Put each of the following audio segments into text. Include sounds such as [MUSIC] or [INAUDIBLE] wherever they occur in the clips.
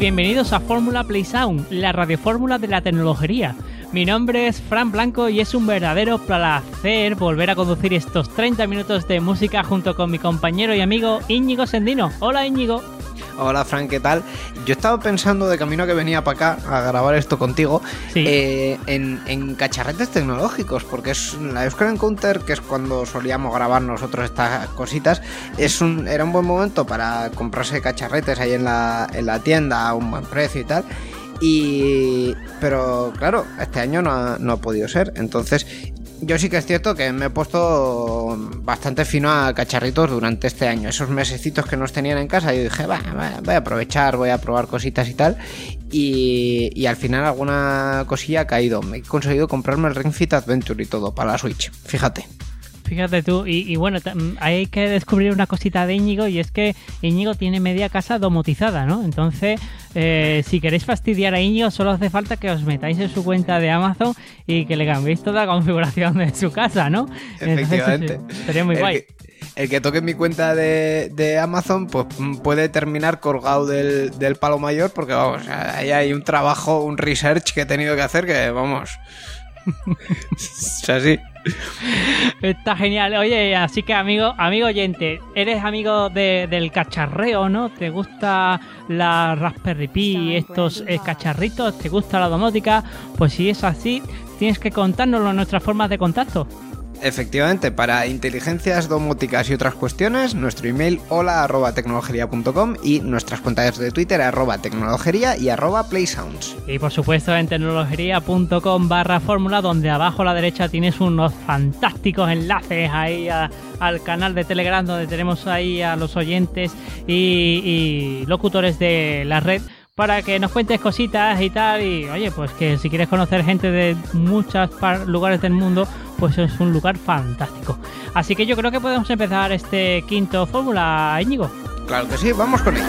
bienvenidos a Fórmula Play Sound, la radiofórmula de la tecnología. Mi nombre es Fran Blanco y es un verdadero placer volver a conducir estos 30 minutos de música junto con mi compañero y amigo Íñigo Sendino. Hola Íñigo. Hola Frank, ¿qué tal? Yo estaba pensando de camino que venía para acá a grabar esto contigo Sí. eh, en, en cacharretes tecnológicos, porque es la Euskal Encounter, que es cuando solíamos grabar nosotros estas cositas, es un, era un buen momento para comprarse cacharretes ahí en la, en la tienda a un buen precio y tal. Y. Pero claro, este año no ha, no ha podido ser. Entonces, yo sí que es cierto que me he puesto bastante fino a cacharritos durante este año. Esos mesecitos que nos tenían en casa, yo dije, va, va, voy a aprovechar, voy a probar cositas y tal. Y, al final alguna cosilla ha caído. Me he conseguido comprarme el Ring Fit Adventure y todo para la Switch. Fíjate. Fíjate tú, y, y bueno, mm, hay que descubrir una cosita de Íñigo y es que Íñigo tiene media casa domotizada, ¿no? Entonces, eh, si queréis fastidiar a Íñigo, solo hace falta que os metáis en su cuenta de Amazon y que le cambiéis toda la configuración de su casa, ¿no? Efectivamente. sería muy el guay. Que, el que toque mi cuenta de, de Amazon, pues mm, puede terminar colgado del, del palo mayor, porque vamos, ahí hay un trabajo, un research que he tenido que hacer que, vamos. [LAUGHS] o sea, sí. Está genial. Oye, así que amigo, amigo oyente, eres amigo de- del cacharreo, ¿no? ¿Te gusta la Raspberry Pi, estos eh, cacharritos? ¿Te gusta la domótica? Pues si es así, tienes que contárnoslo en nuestras formas de contacto. Efectivamente, para inteligencias domóticas y otras cuestiones, nuestro email hola arroba tecnologería.com y nuestras cuentas de Twitter arroba tecnologería y arroba playsounds. Y por supuesto en tecnologería.com barra fórmula, donde abajo a la derecha tienes unos fantásticos enlaces ahí al canal de Telegram, donde tenemos ahí a los oyentes y locutores de la red para que nos cuentes cositas y tal. Y oye, pues que si quieres conocer gente de muchos lugares del mundo, pues es un lugar fantástico. Así que yo creo que podemos empezar este quinto fórmula, Íñigo. Claro que sí, vamos con ello.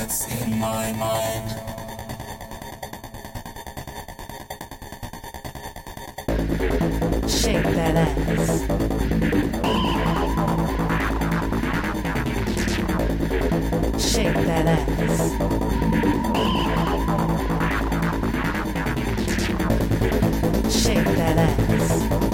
thoughts in my mind. Shake that ass. Shake that ass. Shake that ass.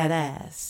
badass.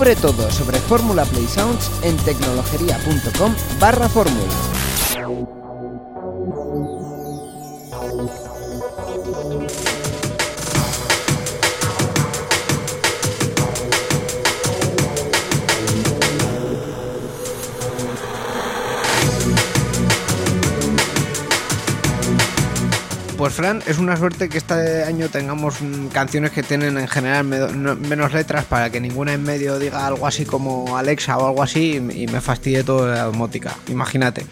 Descubre todo sobre Fórmula Play Sounds en tecnologería.com barra fórmula. Pues Fran, es una suerte que este año tengamos mm, canciones que tienen en general me- no- menos letras para que ninguna en medio diga algo así como Alexa o algo así y, me fastidie toda la domótica. Imagínate.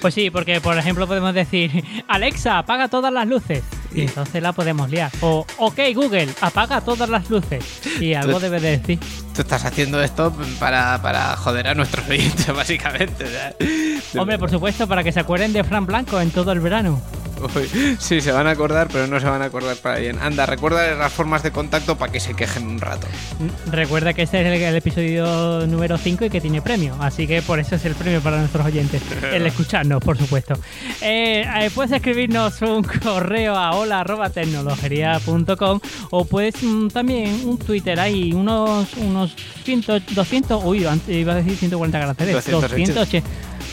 Pues sí, porque por ejemplo podemos decir, [LAUGHS] Alexa, apaga todas las luces. Y entonces la podemos liar. O, ok, Google, apaga todas las luces. Y algo debe de decir. Tú estás haciendo esto para, para joder a nuestros [LAUGHS] oyentes, básicamente. Hombre, por supuesto, para que se acuerden de Fran Blanco en todo el verano. Sí, se van a acordar, pero no se van a acordar para bien. Anda, recuerda las formas de contacto para que se quejen un rato. Recuerda que este es el, el episodio número 5 y que tiene premio, así que por eso es el premio para nuestros oyentes, [LAUGHS] el escucharnos, por supuesto. Eh, eh, puedes escribirnos un correo a hola.tecnologería.com o puedes mm, también un Twitter ahí, unos, unos 100, 200, uy, antes iba a decir 140 caracteres, 280. 280,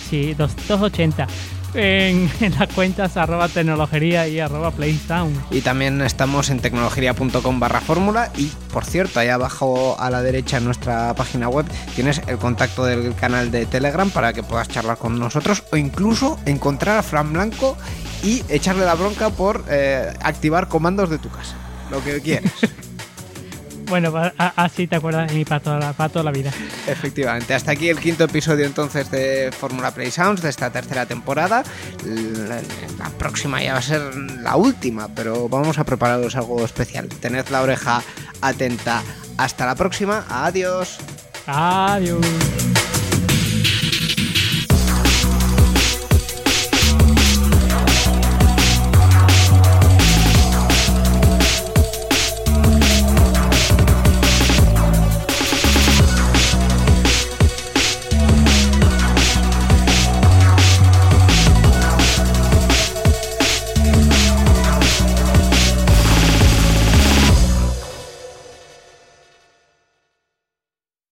sí, 280. En, [LAUGHS] en las cuentas arroba tecnologería y arroba playsound. Y también estamos en tecnologería.com barra fórmula y por cierto, ahí abajo a la derecha en nuestra página web tienes el contacto del canal de Telegram para que puedas charlar con nosotros o incluso encontrar a Fran Blanco y echarle la bronca por eh, activar comandos de tu casa. Lo que quieras. [LAUGHS] Bueno, así te acuerdas y para toda la, para toda la vida. Efectivamente, hasta aquí el quinto episodio entonces de Fórmula Play Sounds de esta tercera temporada. La, la próxima ya va a ser la última, pero vamos a prepararos algo especial. Tened la oreja atenta. Hasta la próxima. Adiós. Adiós.